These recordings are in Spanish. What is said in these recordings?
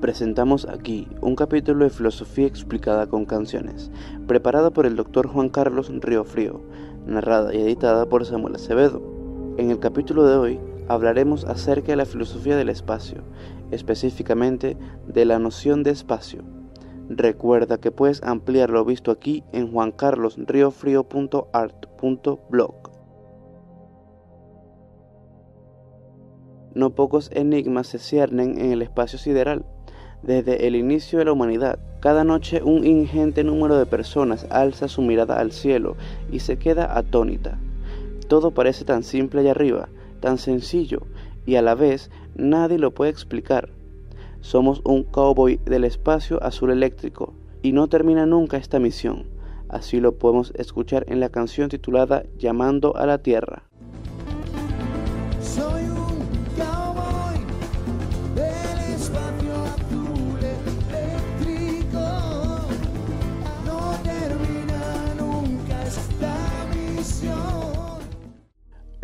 Presentamos aquí un capítulo de filosofía explicada con canciones, preparada por el doctor Juan Carlos Río Frío, narrada y editada por Samuel Acevedo. En el capítulo de hoy hablaremos acerca de la filosofía del espacio, específicamente de la noción de espacio. Recuerda que puedes ampliar lo visto aquí en juancarlosriofrio.art.blog. No pocos enigmas se ciernen en el espacio sideral. Desde el inicio de la humanidad, cada noche un ingente número de personas alza su mirada al cielo y se queda atónita. Todo parece tan simple allá arriba, tan sencillo, y a la vez nadie lo puede explicar. Somos un cowboy del espacio azul eléctrico, y no termina nunca esta misión. Así lo podemos escuchar en la canción titulada Llamando a la Tierra.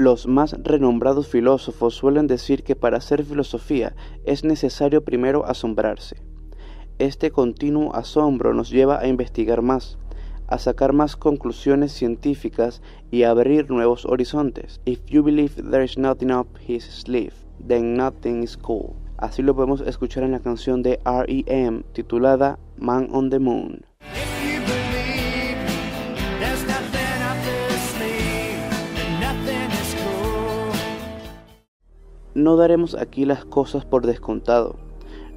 Los más renombrados filósofos suelen decir que para hacer filosofía es necesario primero asombrarse. Este continuo asombro nos lleva a investigar más, a sacar más conclusiones científicas y a abrir nuevos horizontes. If you believe there nothing up his sleeve, then nothing is cool. Así lo podemos escuchar en la canción de REM titulada Man on the Moon. No daremos aquí las cosas por descontado.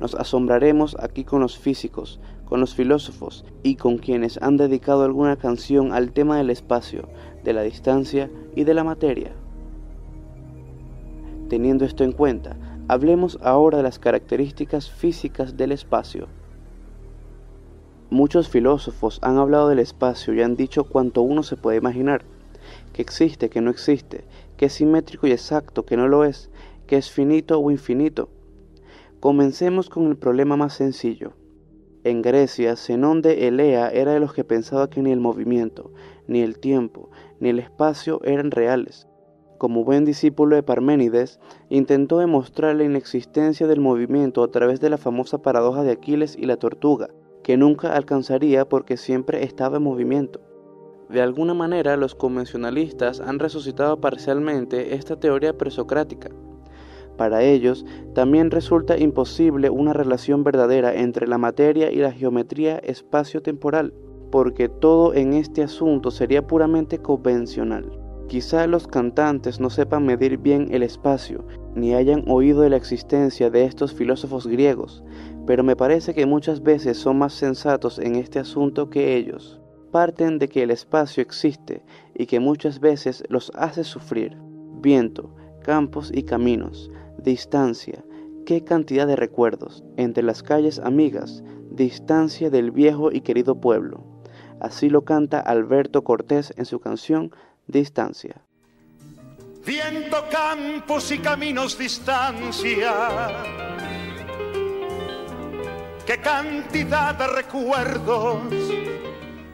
Nos asombraremos aquí con los físicos, con los filósofos y con quienes han dedicado alguna canción al tema del espacio, de la distancia y de la materia. Teniendo esto en cuenta, hablemos ahora de las características físicas del espacio. Muchos filósofos han hablado del espacio y han dicho cuanto uno se puede imaginar, que existe, que no existe, que es simétrico y exacto, que no lo es, que es finito o infinito. Comencemos con el problema más sencillo. En Grecia, Zenón de Elea era de los que pensaba que ni el movimiento, ni el tiempo, ni el espacio eran reales. Como buen discípulo de Parménides, intentó demostrar la inexistencia del movimiento a través de la famosa paradoja de Aquiles y la tortuga, que nunca alcanzaría porque siempre estaba en movimiento. De alguna manera, los convencionalistas han resucitado parcialmente esta teoría presocrática, para ellos también resulta imposible una relación verdadera entre la materia y la geometría espacio-temporal, porque todo en este asunto sería puramente convencional. Quizá los cantantes no sepan medir bien el espacio, ni hayan oído de la existencia de estos filósofos griegos, pero me parece que muchas veces son más sensatos en este asunto que ellos. Parten de que el espacio existe y que muchas veces los hace sufrir. Viento, campos y caminos, distancia, qué cantidad de recuerdos, entre las calles amigas, distancia del viejo y querido pueblo. Así lo canta Alberto Cortés en su canción Distancia. Viendo campos y caminos distancia, qué cantidad de recuerdos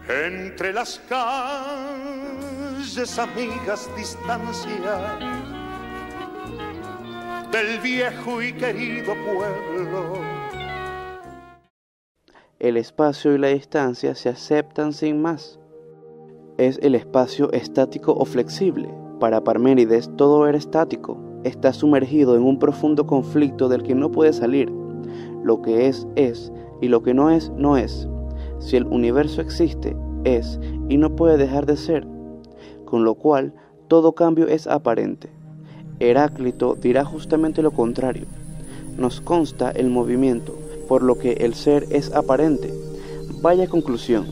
entre las calles amigas distancia viejo y querido pueblo. El espacio y la distancia se aceptan sin más. Es el espacio estático o flexible. Para Parménides todo era estático. Está sumergido en un profundo conflicto del que no puede salir. Lo que es, es, y lo que no es, no es. Si el universo existe, es, y no puede dejar de ser. Con lo cual, todo cambio es aparente. Heráclito dirá justamente lo contrario. Nos consta el movimiento, por lo que el ser es aparente. Vaya conclusión.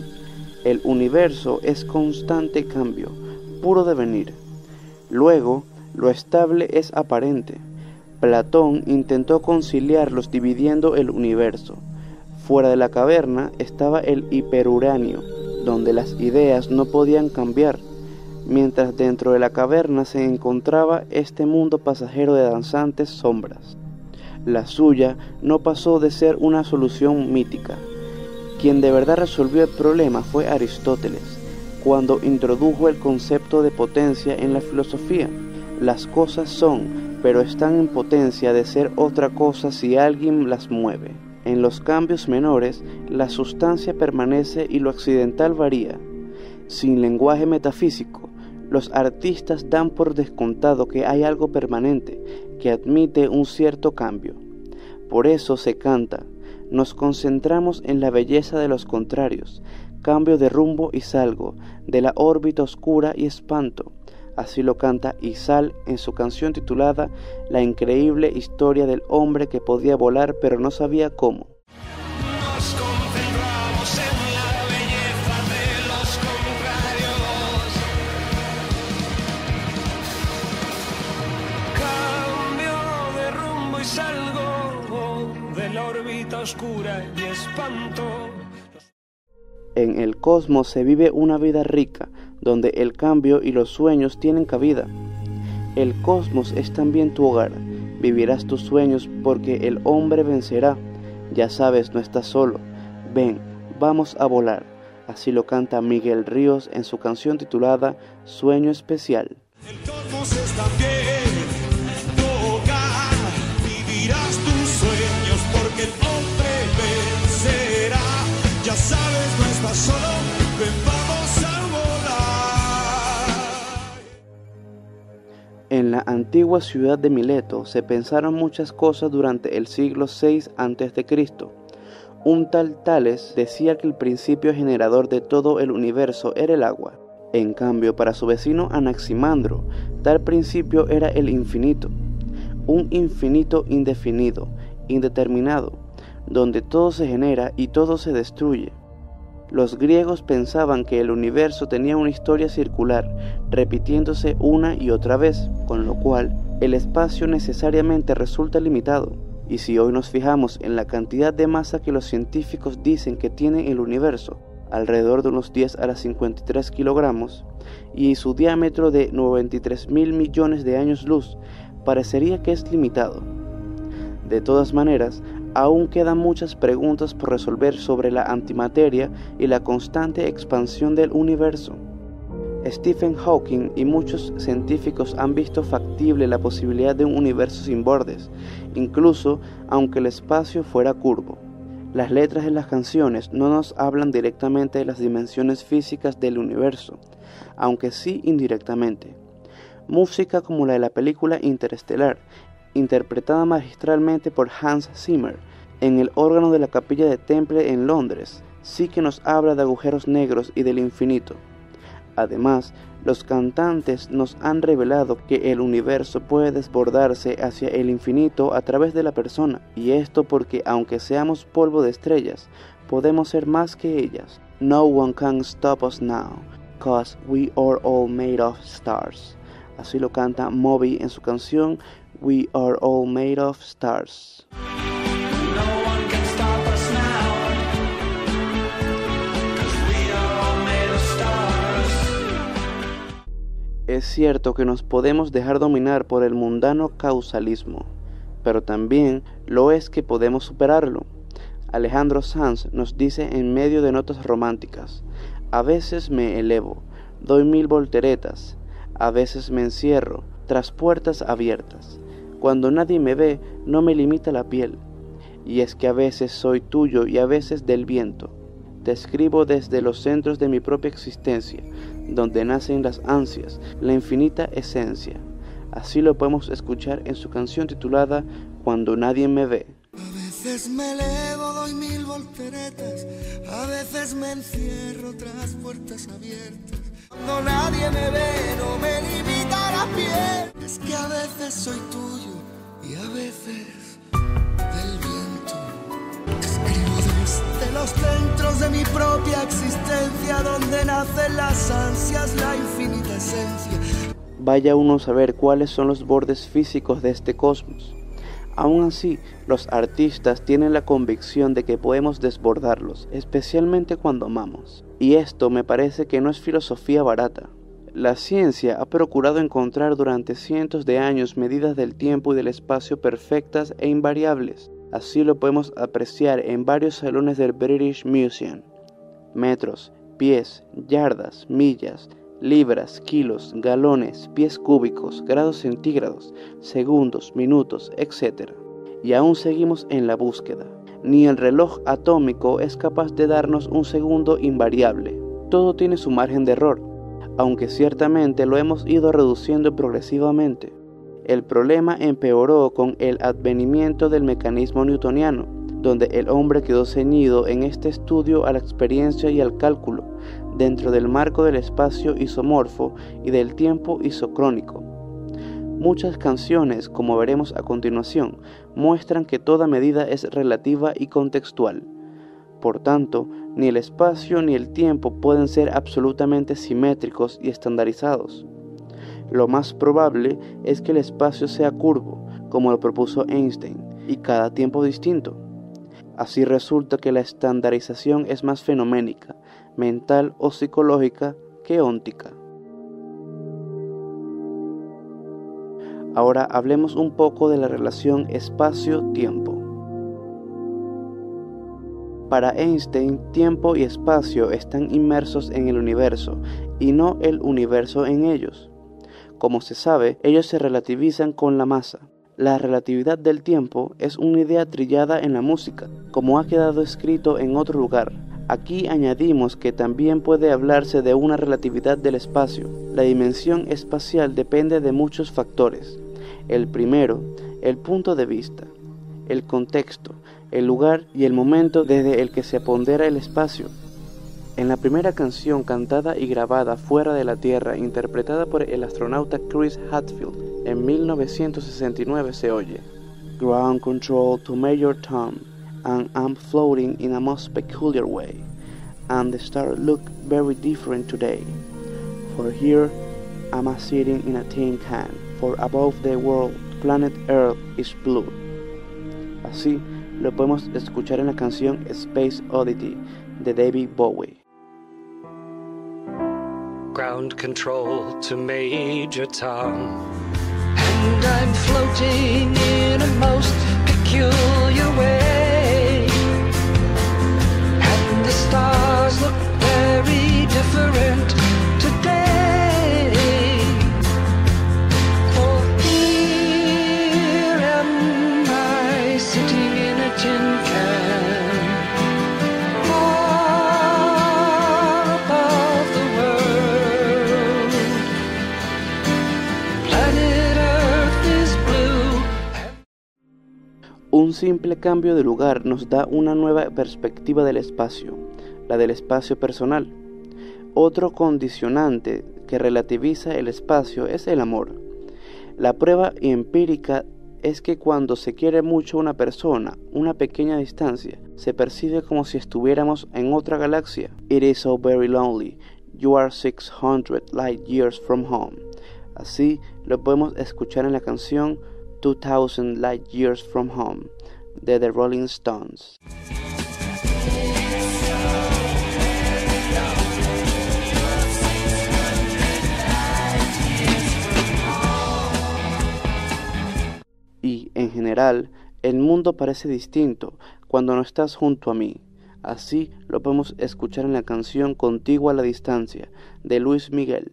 El universo es constante cambio, puro devenir. Luego, lo estable es aparente. Platón intentó conciliarlos dividiendo el universo. Fuera de la caverna estaba el hiperuráneo, donde las ideas no podían cambiar mientras dentro de la caverna se encontraba este mundo pasajero de danzantes sombras. La suya no pasó de ser una solución mítica. Quien de verdad resolvió el problema fue Aristóteles, cuando introdujo el concepto de potencia en la filosofía. Las cosas son, pero están en potencia de ser otra cosa si alguien las mueve. En los cambios menores, la sustancia permanece y lo accidental varía. Sin lenguaje metafísico, los artistas dan por descontado que hay algo permanente, que admite un cierto cambio. Por eso se canta, nos concentramos en la belleza de los contrarios, cambio de rumbo y salgo, de la órbita oscura y espanto. Así lo canta Isal en su canción titulada La increíble historia del hombre que podía volar pero no sabía cómo. Oscura y espanto. En el cosmos se vive una vida rica, donde el cambio y los sueños tienen cabida. El cosmos es también tu hogar. Vivirás tus sueños porque el hombre vencerá. Ya sabes, no estás solo. Ven, vamos a volar. Así lo canta Miguel Ríos en su canción titulada Sueño Especial. El cosmos es también En la antigua ciudad de Mileto se pensaron muchas cosas durante el siglo VI a.C. Un tal Tales decía que el principio generador de todo el universo era el agua. En cambio, para su vecino Anaximandro, tal principio era el infinito, un infinito indefinido, indeterminado, donde todo se genera y todo se destruye. Los griegos pensaban que el universo tenía una historia circular, repitiéndose una y otra vez, con lo cual el espacio necesariamente resulta limitado. Y si hoy nos fijamos en la cantidad de masa que los científicos dicen que tiene el universo, alrededor de unos 10 a las 53 kilogramos, y su diámetro de 93 mil millones de años luz, parecería que es limitado. De todas maneras, aún quedan muchas preguntas por resolver sobre la antimateria y la constante expansión del universo. Stephen Hawking y muchos científicos han visto factible la posibilidad de un universo sin bordes, incluso aunque el espacio fuera curvo. Las letras de las canciones no nos hablan directamente de las dimensiones físicas del universo, aunque sí indirectamente. Música como la de la película Interestelar interpretada magistralmente por Hans Zimmer en el órgano de la capilla de Temple en Londres, sí que nos habla de agujeros negros y del infinito. Además, los cantantes nos han revelado que el universo puede desbordarse hacia el infinito a través de la persona, y esto porque aunque seamos polvo de estrellas, podemos ser más que ellas. No one can stop us now, cause we are all made of stars. Así lo canta Moby en su canción We are all made of stars. Es cierto que nos podemos dejar dominar por el mundano causalismo, pero también lo es que podemos superarlo. Alejandro Sanz nos dice en medio de notas románticas, a veces me elevo, doy mil volteretas, a veces me encierro tras puertas abiertas, cuando nadie me ve, no me limita la piel. Y es que a veces soy tuyo y a veces del viento. Te escribo desde los centros de mi propia existencia, donde nacen las ansias, la infinita esencia. Así lo podemos escuchar en su canción titulada Cuando nadie me ve. A veces me elevo, doy mil volteretas, a veces me encierro tras puertas abiertas. Cuando nadie me ve, no me limita la piel. Es que a veces soy tuyo y a veces del viento. Escribo desde los centros de mi propia existencia, donde nacen las ansias, la infinita esencia. Vaya uno a saber cuáles son los bordes físicos de este cosmos. Aún así, los artistas tienen la convicción de que podemos desbordarlos, especialmente cuando amamos. Y esto me parece que no es filosofía barata, la ciencia ha procurado encontrar durante cientos de años medidas del tiempo y del espacio perfectas e invariables. Así lo podemos apreciar en varios salones del British Museum. Metros, pies, yardas, millas, libras, kilos, galones, pies cúbicos, grados centígrados, segundos, minutos, etc. Y aún seguimos en la búsqueda. Ni el reloj atómico es capaz de darnos un segundo invariable. Todo tiene su margen de error, aunque ciertamente lo hemos ido reduciendo progresivamente. El problema empeoró con el advenimiento del mecanismo newtoniano, donde el hombre quedó ceñido en este estudio a la experiencia y al cálculo, dentro del marco del espacio isomorfo y del tiempo isocrónico. Muchas canciones, como veremos a continuación, muestran que toda medida es relativa y contextual. Por tanto, ni el espacio ni el tiempo pueden ser absolutamente simétricos y estandarizados. Lo más probable es que el espacio sea curvo, como lo propuso Einstein, y cada tiempo distinto. Así resulta que la estandarización es más fenoménica, mental o psicológica que óntica. Ahora hablemos un poco de la relación espacio-tiempo. Para Einstein, tiempo y espacio están inmersos en el universo y no el universo en ellos. Como se sabe, ellos se relativizan con la masa. La relatividad del tiempo es una idea trillada en la música, como ha quedado escrito en otro lugar. Aquí añadimos que también puede hablarse de una relatividad del espacio. La dimensión espacial depende de muchos factores, el primero, el punto de vista, el contexto, el lugar y el momento desde el que se pondera el espacio. En la primera canción cantada y grabada fuera de la Tierra, interpretada por el astronauta Chris Hadfield en 1969, se oye Ground Control to Major Tom, and I'm floating in a most peculiar way, and the stars look very different today, for here I'm a sitting in a tin can for above the world, planet Earth is blue. Así lo podemos escuchar en la canción Space Oddity de David Bowie. Ground control to Major Tom. And I'm floating in a most peculiar way. And the stars look very different simple cambio de lugar nos da una nueva perspectiva del espacio, la del espacio personal. Otro condicionante que relativiza el espacio es el amor. La prueba empírica es que cuando se quiere mucho una persona, una pequeña distancia, se percibe como si estuviéramos en otra galaxia. It is so very lonely. You are 600 light years from home. Así lo podemos escuchar en la canción 2000 Light Years from Home de The Rolling Stones. Y en general, el mundo parece distinto cuando no estás junto a mí. Así lo podemos escuchar en la canción Contigo a la distancia de Luis Miguel.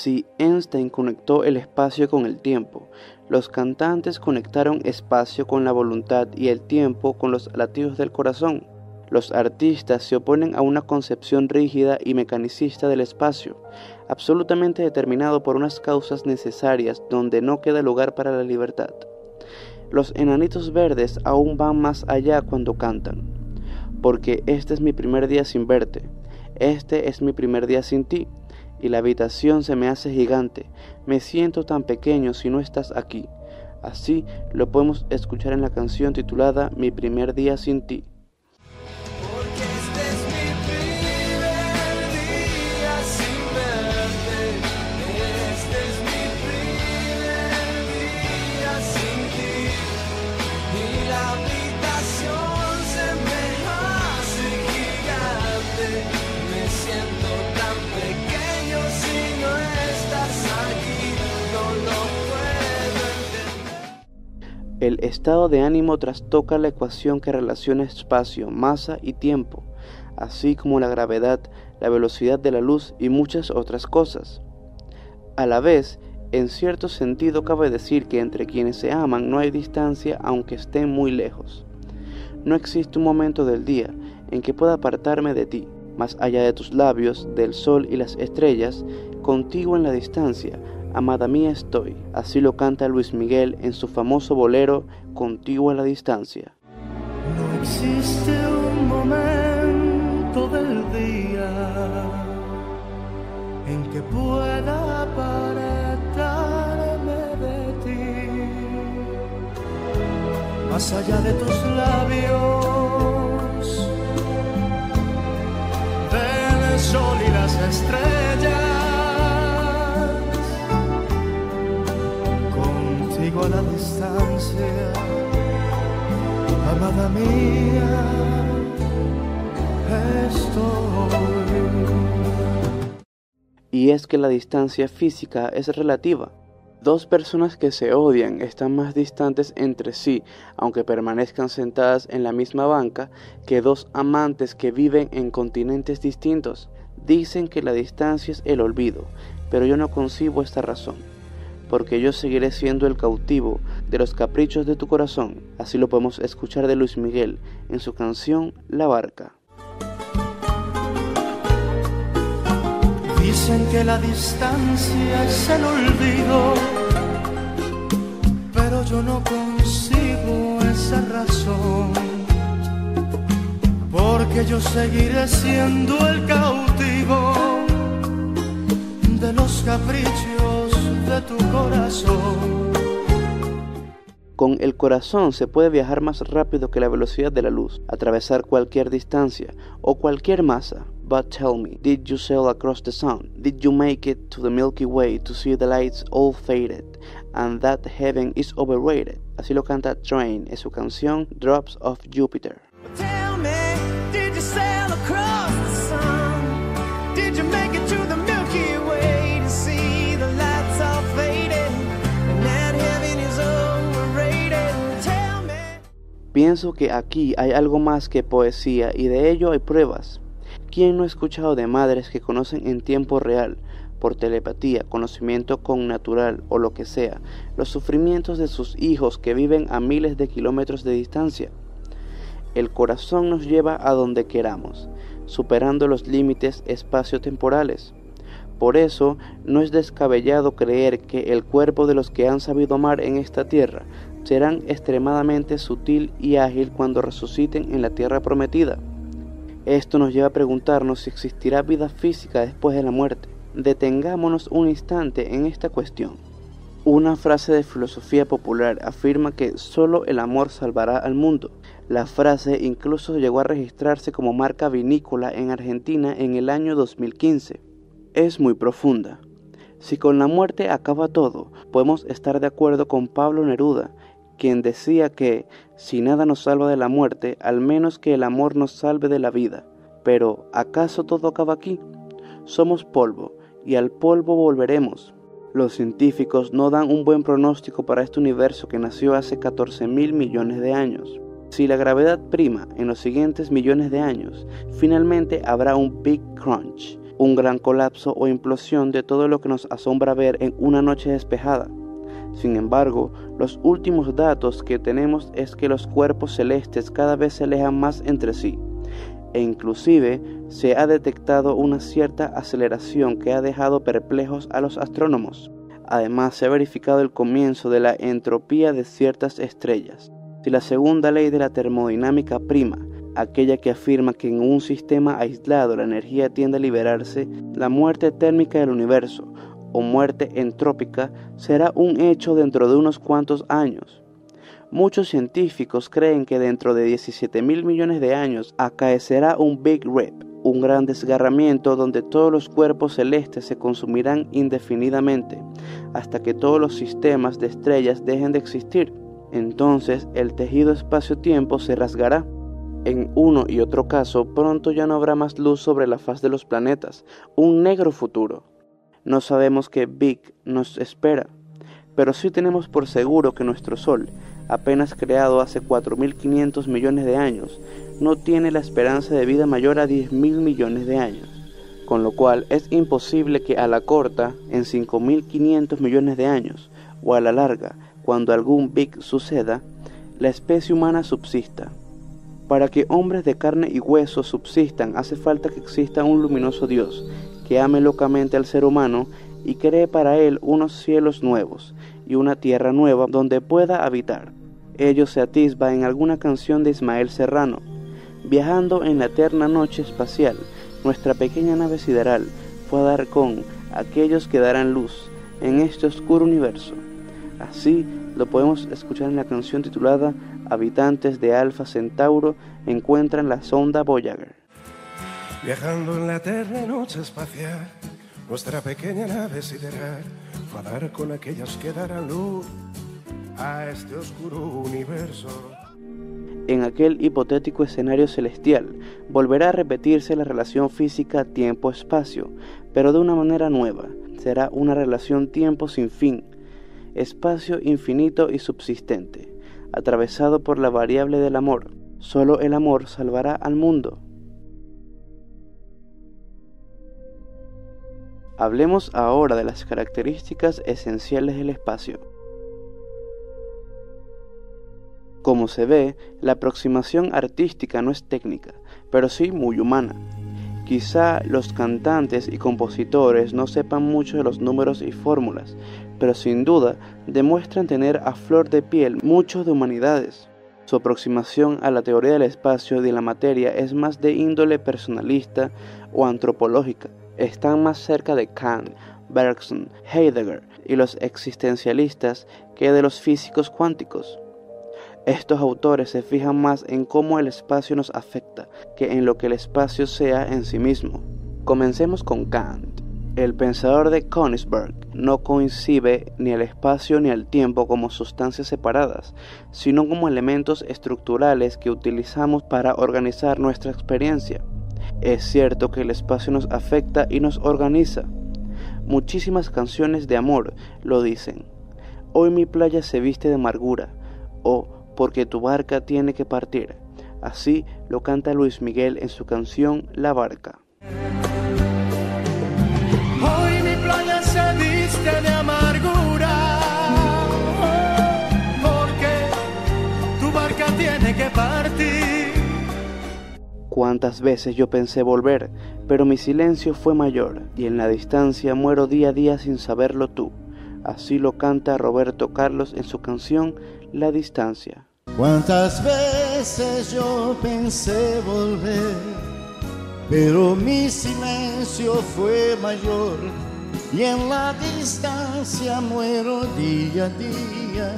Si Einstein conectó el espacio con el tiempo, los cantantes conectaron espacio con la voluntad y el tiempo con los latidos del corazón. Los artistas se oponen a una concepción rígida y mecanicista del espacio, absolutamente determinado por unas causas necesarias donde no queda lugar para la libertad. Los enanitos verdes aún van más allá cuando cantan, porque este es mi primer día sin verte, este es mi primer día sin ti, y la habitación se me hace gigante, me siento tan pequeño si no estás aquí. Así lo podemos escuchar en la canción titulada Mi primer día sin ti. El estado de ánimo trastoca la ecuación que relaciona espacio, masa y tiempo, así como la gravedad, la velocidad de la luz y muchas otras cosas. A la vez, en cierto sentido cabe decir que entre quienes se aman no hay distancia aunque estén muy lejos. No existe un momento del día en que pueda apartarme de ti, más allá de tus labios, del sol y las estrellas, contigo en la distancia, amada mía estoy. Así lo canta Luis Miguel en su famoso bolero Contigo a la distancia. No existe un momento del día en que pueda apartarme de ti. Más allá de tus labios, del sol y las estrellas, la distancia amada mía, estoy. Y es que la distancia física es relativa. Dos personas que se odian están más distantes entre sí, aunque permanezcan sentadas en la misma banca, que dos amantes que viven en continentes distintos. Dicen que la distancia es el olvido, pero yo no concibo esta razón, porque yo seguiré siendo el cautivo de los caprichos de tu corazón. Así lo podemos escuchar de Luis Miguel en su canción La Barca. Dicen que la distancia es el olvido, pero yo no consigo esa razón, porque yo seguiré siendo el cautivo de los caprichos de tu corazón. Con el corazón se puede viajar más rápido que la velocidad de la luz, atravesar cualquier distancia o cualquier masa. But tell me, did you sail across the sun? Did you make it to the Milky Way to see the lights all faded? And that heaven is overrated. Así lo canta Train en su canción Drops of Jupiter. Tell me, did you sail across Pienso que aquí hay algo más que poesía y de ello hay pruebas. ¿Quién no ha escuchado de madres que conocen en tiempo real, por telepatía, conocimiento connatural o lo que sea, los sufrimientos de sus hijos que viven a miles de kilómetros de distancia? El corazón nos lleva a donde queramos, superando los límites espaciotemporales. Por eso no es descabellado creer que el cuerpo de los que han sabido amar en esta tierra serán extremadamente sutil y ágil cuando resuciten en la tierra prometida. Esto nos lleva a preguntarnos si existirá vida física después de la muerte. Detengámonos un instante en esta cuestión. Una frase de filosofía popular afirma que solo el amor salvará al mundo. La frase incluso llegó a registrarse como marca vinícola en Argentina en el año 2015. Es muy profunda. Si con la muerte acaba todo, podemos estar de acuerdo con Pablo Neruda, quien decía que si nada nos salva de la muerte, al menos que el amor nos salve de la vida. Pero ¿acaso todo acaba aquí? Somos polvo, y al polvo volveremos. Los científicos no dan un buen pronóstico para este universo que nació hace 14 mil millones de años. Si la gravedad prima en los siguientes millones de años, finalmente habrá un Big Crunch, un gran colapso o implosión de todo lo que nos asombra ver en una noche despejada. Sin embargo, los últimos datos que tenemos es que los cuerpos celestes cada vez se alejan más entre sí, e inclusive se ha detectado una cierta aceleración que ha dejado perplejos a los astrónomos. Además, se ha verificado el comienzo de la entropía de ciertas estrellas. Si la segunda ley de la termodinámica prima, aquella que afirma que en un sistema aislado la energía tiende a liberarse, la muerte térmica del universo, o muerte entrópica, será un hecho dentro de unos cuantos años. Muchos científicos creen que dentro de 17 mil millones de años acaecerá un Big Rip, un gran desgarramiento donde todos los cuerpos celestes se consumirán indefinidamente, hasta que todos los sistemas de estrellas dejen de existir. Entonces el tejido espacio-tiempo se rasgará. En uno y otro caso, pronto ya no habrá más luz sobre la faz de los planetas, un negro futuro. No sabemos qué Big nos espera, pero sí tenemos por seguro que nuestro Sol, apenas creado hace 4.500 millones de años, no tiene la esperanza de vida mayor a 10.000 millones de años, con lo cual es imposible que a la corta, en 5.500 millones de años, o a la larga, cuando algún Big suceda, la especie humana subsista. Para que hombres de carne y hueso subsistan hace falta que exista un luminoso Dios, que ame locamente al ser humano y cree para él unos cielos nuevos y una tierra nueva donde pueda habitar. Ello se atisba en alguna canción de Ismael Serrano. Viajando en la eterna noche espacial, nuestra pequeña nave sideral fue a dar con aquellos que darán luz en este oscuro universo. Así lo podemos escuchar en la canción titulada Habitantes de Alfa Centauro encuentran la sonda Voyager. Viajando en la eterna noche espacial, nuestra pequeña nave sideral fue a dar con aquellos que darán luz a este oscuro universo. En aquel hipotético escenario celestial volverá a repetirse la relación física tiempo-espacio, pero de una manera nueva. Será una relación tiempo sin fin, espacio infinito y subsistente, atravesado por la variable del amor. Solo el amor salvará al mundo. Hablemos ahora de las características esenciales del espacio. Como se ve, la aproximación artística no es técnica, pero sí muy humana. Quizá los cantantes y compositores no sepan mucho de los números y fórmulas, pero sin duda demuestran tener a flor de piel mucho de humanidades. Su aproximación a la teoría del espacio y de la materia es más de índole personalista o antropológica. Están más cerca de Kant, Bergson, Heidegger y los existencialistas que de los físicos cuánticos. Estos autores se fijan más en cómo el espacio nos afecta que en lo que el espacio sea en sí mismo. Comencemos con Kant. El pensador de Königsberg no coincide ni el espacio ni el tiempo como sustancias separadas, sino como elementos estructurales que utilizamos para organizar nuestra experiencia. Es cierto que el espacio nos afecta y nos organiza. Muchísimas canciones de amor lo dicen. Hoy mi playa se viste de amargura, o porque tu barca tiene que partir. Así lo canta Luis Miguel en su canción La Barca. Cuántas veces yo pensé volver, pero mi silencio fue mayor, y en la distancia muero día a día sin saberlo tú. Así lo canta Roberto Carlos en su canción La Distancia. Cuántas veces yo pensé volver, pero mi silencio fue mayor y en la distancia muero día a día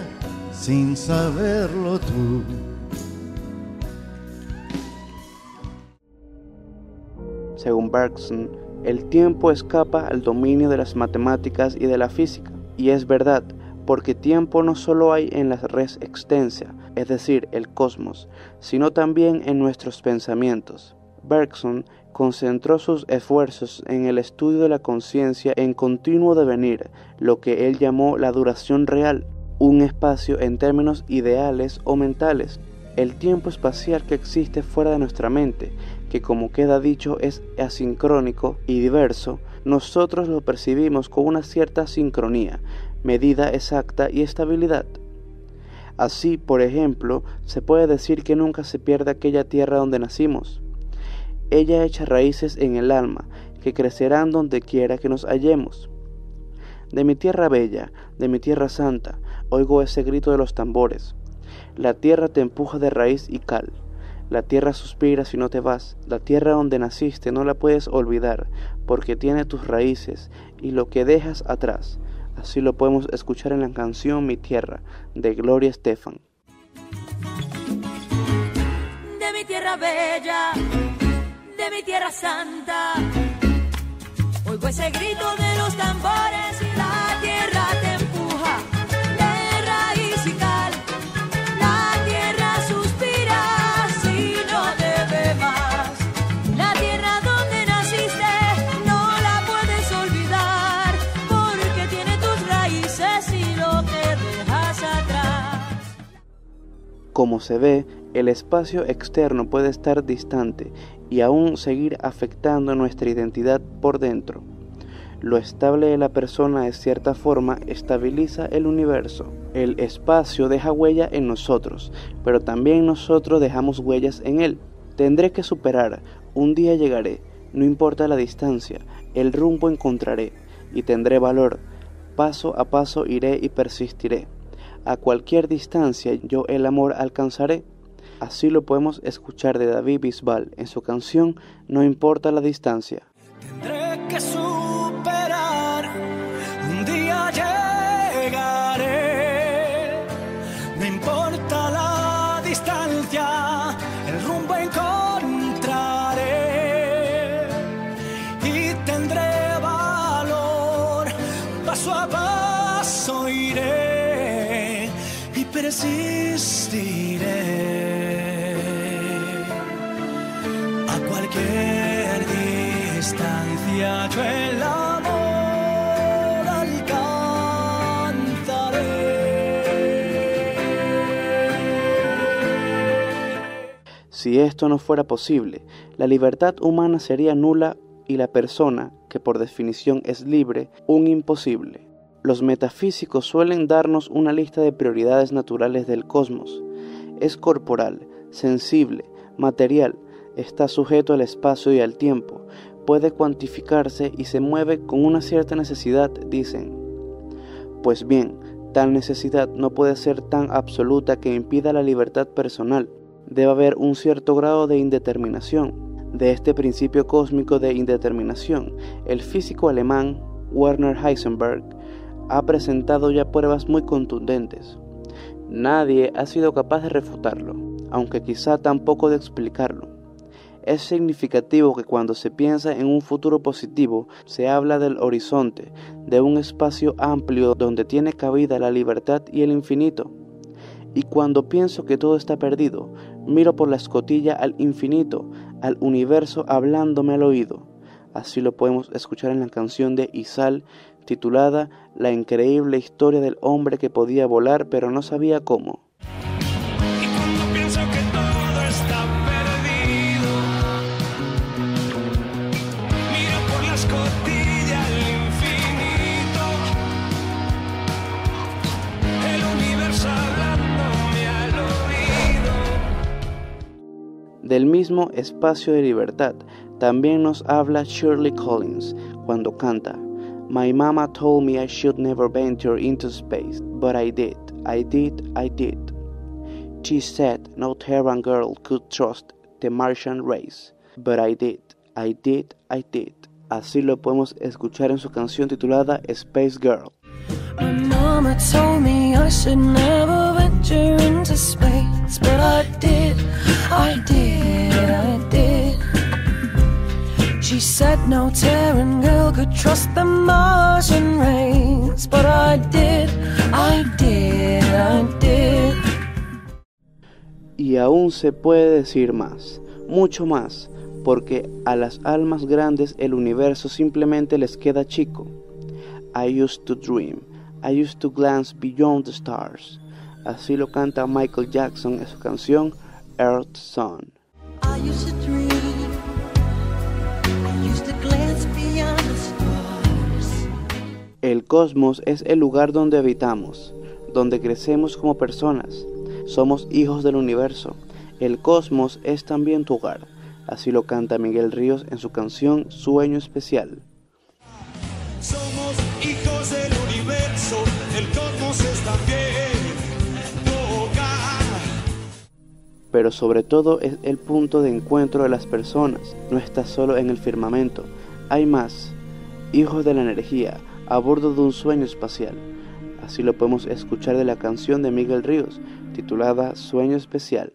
sin saberlo tú. Según Bergson, el tiempo escapa al dominio de las matemáticas y de la física. Y es verdad, porque tiempo no solo hay en la res extensa, es decir, el cosmos, sino también en nuestros pensamientos. Bergson concentró sus esfuerzos en el estudio de la conciencia en continuo devenir, lo que él llamó la duración real, un espacio en términos ideales o mentales, el tiempo espacial que existe fuera de nuestra mente, que como queda dicho es asincrónico y diverso, nosotros lo percibimos con una cierta sincronía, medida exacta y estabilidad. Así, por ejemplo, se puede decir que nunca se pierde aquella tierra donde nacimos. Ella echa raíces en el alma, que crecerán donde quiera que nos hallemos. De mi tierra bella, de mi tierra santa, oigo ese grito de los tambores. La tierra te empuja de raíz y cal. La tierra suspira si no te vas. La tierra donde naciste no la puedes olvidar, porque tiene tus raíces y lo que dejas atrás. Así lo podemos escuchar en la canción Mi Tierra, de Gloria Estefan. de mi tierra bella, de mi tierra santa. Oigo ese grito de los tambores Como se ve, el espacio externo puede estar distante y aún seguir afectando nuestra identidad por dentro. Lo estable de la persona de cierta forma estabiliza el universo. El espacio deja huella en nosotros, pero también nosotros dejamos huellas en él. Tendré que superar, un día llegaré, no importa la distancia, el rumbo encontraré y tendré valor. Paso a paso iré y persistiré. A cualquier distancia yo el amor alcanzaré. Así lo podemos escuchar de David Bisbal en su canción No importa la distancia. Tendré que superar, un día llegaré. No importa la distancia, el rumbo encontraré. Y tendré valor, paso a paso iré persistiré. A cualquier distancia yo el amor alcanzaré. Si esto no fuera posible, la libertad humana sería nula y la persona, que por definición es libre, un imposible. Los metafísicos suelen darnos una lista de prioridades naturales del cosmos. Es corporal, sensible, material, está sujeto al espacio y al tiempo, puede cuantificarse y se mueve con una cierta necesidad, dicen. Pues bien, tal necesidad no puede ser tan absoluta que impida la libertad personal. Debe haber un cierto grado de indeterminación. De este principio cósmico de indeterminación, el físico alemán Werner Heisenberg ha presentado ya pruebas muy contundentes. Nadie ha sido capaz de refutarlo, aunque quizá tampoco de explicarlo. Es significativo que cuando se piensa en un futuro positivo se habla del horizonte, de un espacio amplio donde tiene cabida la libertad y el infinito. Y cuando pienso que todo está perdido, miro por la escotilla al infinito, al universo hablándome al oído. Así lo podemos escuchar en la canción de Isal titulada La increíble historia del hombre que podía volar pero no sabía cómo. Del mismo espacio de libertad también nos habla Shirley Collins cuando canta My mama told me I should never venture into space, but I did, I did, I did. She said no Terran girl could trust the Martian race, but I did, I did, I did. Así lo podemos escuchar en su canción titulada Space Girl. My mama told me I should never venture into space, but I did, I did, She said no Terran girl could trust the Martian but I did, I did, I did. Y aún se puede decir más, mucho más, porque a las almas grandes el universo simplemente les queda chico. I used to dream, I used to glance beyond the stars. Así lo canta Michael Jackson en su canción Earth Sun. I used to dream, El cosmos es el lugar donde habitamos, donde crecemos como personas. Somos hijos del universo. El cosmos es también tu hogar. Así lo canta Miguel Ríos en su canción Sueño Especial. Somos hijos del universo, el cosmos es también tu hogar. Pero sobre todo es el punto de encuentro de las personas. No está solo en el firmamento. Hay más. Hijos de la energía, a bordo de un sueño espacial. Así lo podemos escuchar de la canción de Miguel Ríos, titulada Sueño Especial.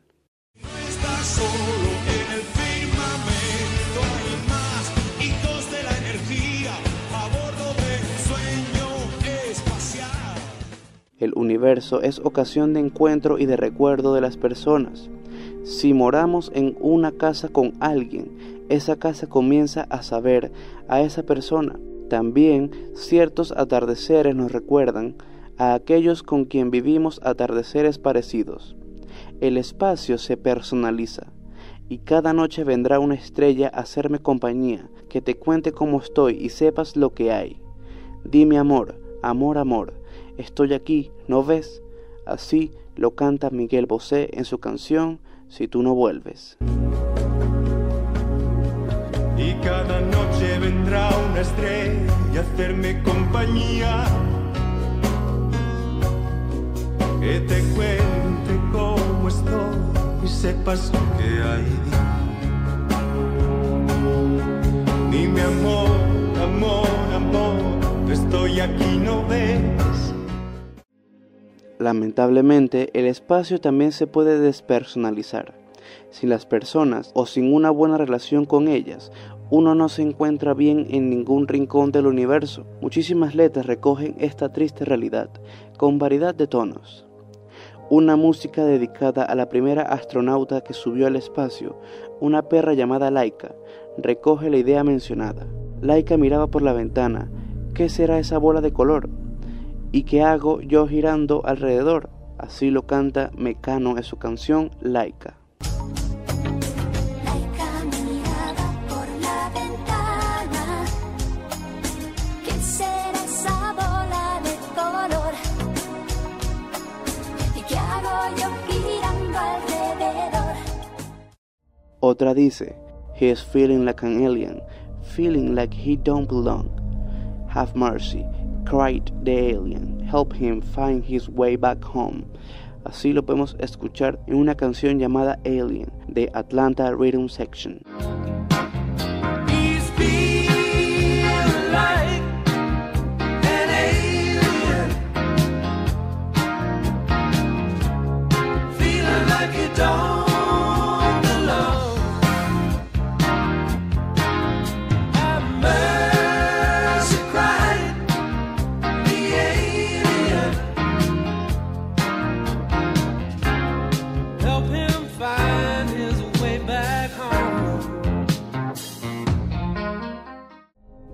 El universo es ocasión de encuentro y de recuerdo de las personas. Si moramos en una casa con alguien, esa casa comienza a saber a esa persona. También ciertos atardeceres nos recuerdan a aquellos con quien vivimos atardeceres parecidos. El espacio se personaliza y cada noche vendrá una estrella a hacerme compañía, que te cuente cómo estoy y sepas lo que hay. Dime amor, amor, amor, estoy aquí, ¿no ves? Así lo canta Miguel Bosé en su canción Si tú no vuelves. Y cada noche vendrá una estrella a hacerme compañía. Que te cuente cómo estoy y sepas lo que hay. Dime amor, amor, amor, estoy aquí, ¿no ves? Lamentablemente, el espacio también se puede despersonalizar. Sin las personas o sin una buena relación con ellas, uno no se encuentra bien en ningún rincón del universo. Muchísimas letras recogen esta triste realidad, con variedad de tonos. Una música dedicada a la primera astronauta que subió al espacio, una perra llamada Laika, recoge la idea mencionada. Laika miraba por la ventana. ¿Qué será esa bola de color? ¿Y qué hago yo girando alrededor? Así lo canta Mecano en su canción Laika. Otra dice, He is feeling like an alien, feeling like he don't belong. Have mercy, cried the alien. Help him find his way back home. Así lo podemos escuchar en una canción llamada Alien de Atlanta Rhythm Section.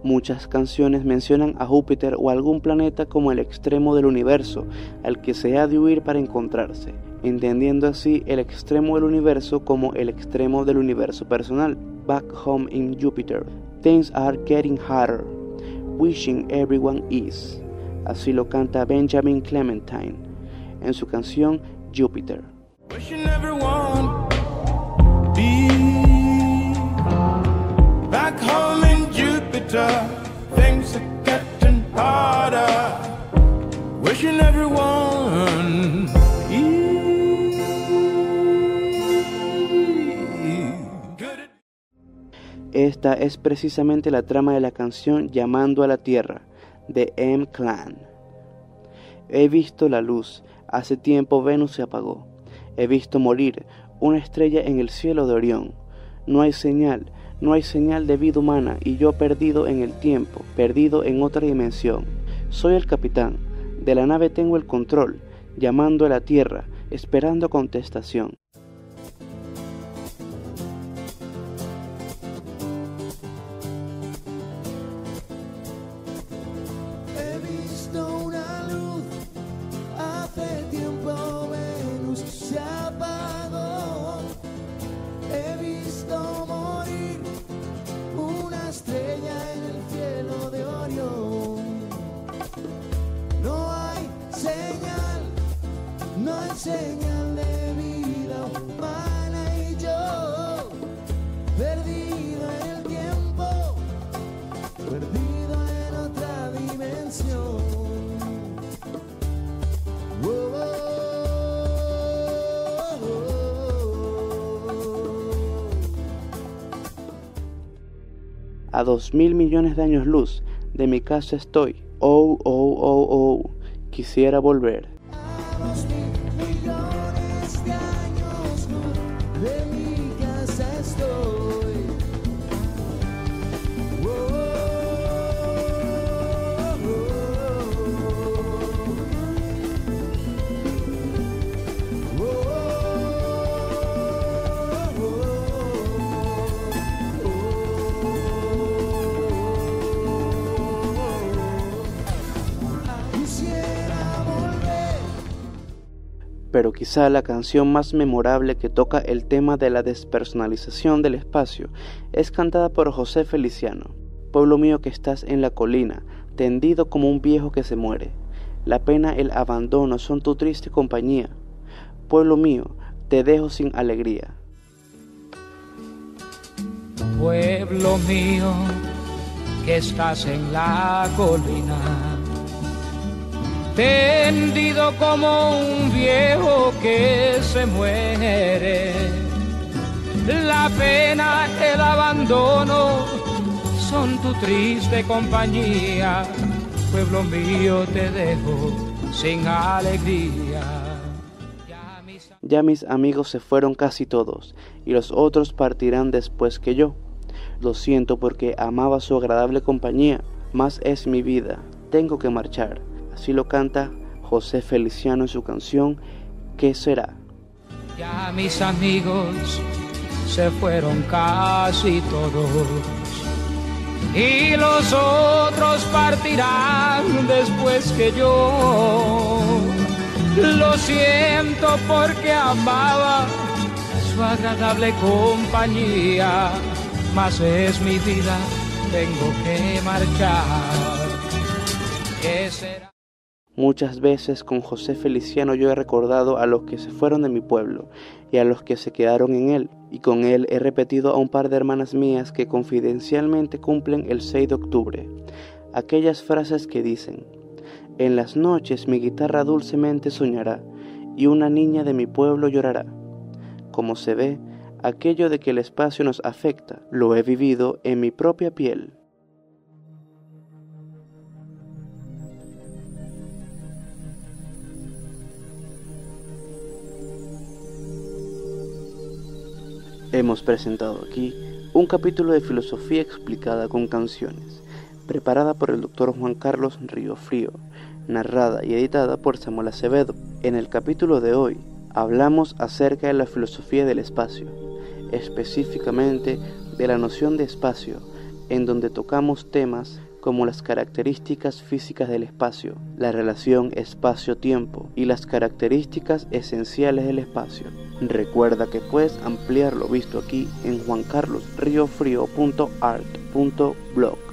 Muchas canciones mencionan a Júpiter o algún planeta como el extremo del universo al que se ha de huir para encontrarse, entendiendo así el extremo del universo como el extremo del universo personal. Back home in Jupiter, things are getting harder, wishing everyone is. Así lo canta Benjamin Clementine en su canción Jupiter. Back home at- Esta es precisamente la trama de la canción Llamando a la Tierra de M Clan. He visto la luz, hace tiempo Venus se apagó. He visto morir una estrella en el cielo de Orión. No hay señal, no hay señal de vida humana y yo perdido en el tiempo, perdido en otra dimensión. Soy el capitán, de la nave tengo el control, llamando a la Tierra, esperando contestación. A dos mil millones de años luz de mi casa estoy. Oh, oh, oh, oh, quisiera volver. Quizá la canción más memorable que toca el tema de la despersonalización del espacio es cantada por José Feliciano. Pueblo mío que estás en la colina, tendido como un viejo que se muere. La pena, el abandono son tu triste compañía. Pueblo mío, te dejo sin alegría. Pueblo mío que estás en la colina, tendido como un viejo que se muere. La pena, el abandono son tu triste compañía. Pueblo mío te dejo sin alegría. Ya mis amigos se fueron casi todos, y los otros partirán después que yo. Lo siento porque amaba su agradable compañía, mas es mi vida, tengo que marchar. Así lo canta José Feliciano en su canción ¿Qué será? Ya mis amigos se fueron casi todos y los otros partirán después que yo. Lo siento porque amaba su agradable compañía, mas es mi vida, tengo que marchar. ¿Qué será? Muchas veces con José Feliciano yo he recordado a los que se fueron de mi pueblo y a los que se quedaron en él, y con él he repetido a un par de hermanas mías que confidencialmente cumplen el 6 de octubre, aquellas frases que dicen, en las noches mi guitarra dulcemente soñará y una niña de mi pueblo llorará. Como se ve, aquello de que el espacio nos afecta, lo he vivido en mi propia piel. Hemos presentado aquí un capítulo de filosofía explicada con canciones, preparada por el doctor Juan Carlos Río Frío, narrada y editada por Samuel Acevedo. En el capítulo de hoy hablamos acerca de la filosofía del espacio, específicamente de la noción de espacio, en donde tocamos temas como las características físicas del espacio, la relación espacio-tiempo y las características esenciales del espacio. Recuerda que puedes ampliar lo visto aquí en juancarlosriofrio.art.blog.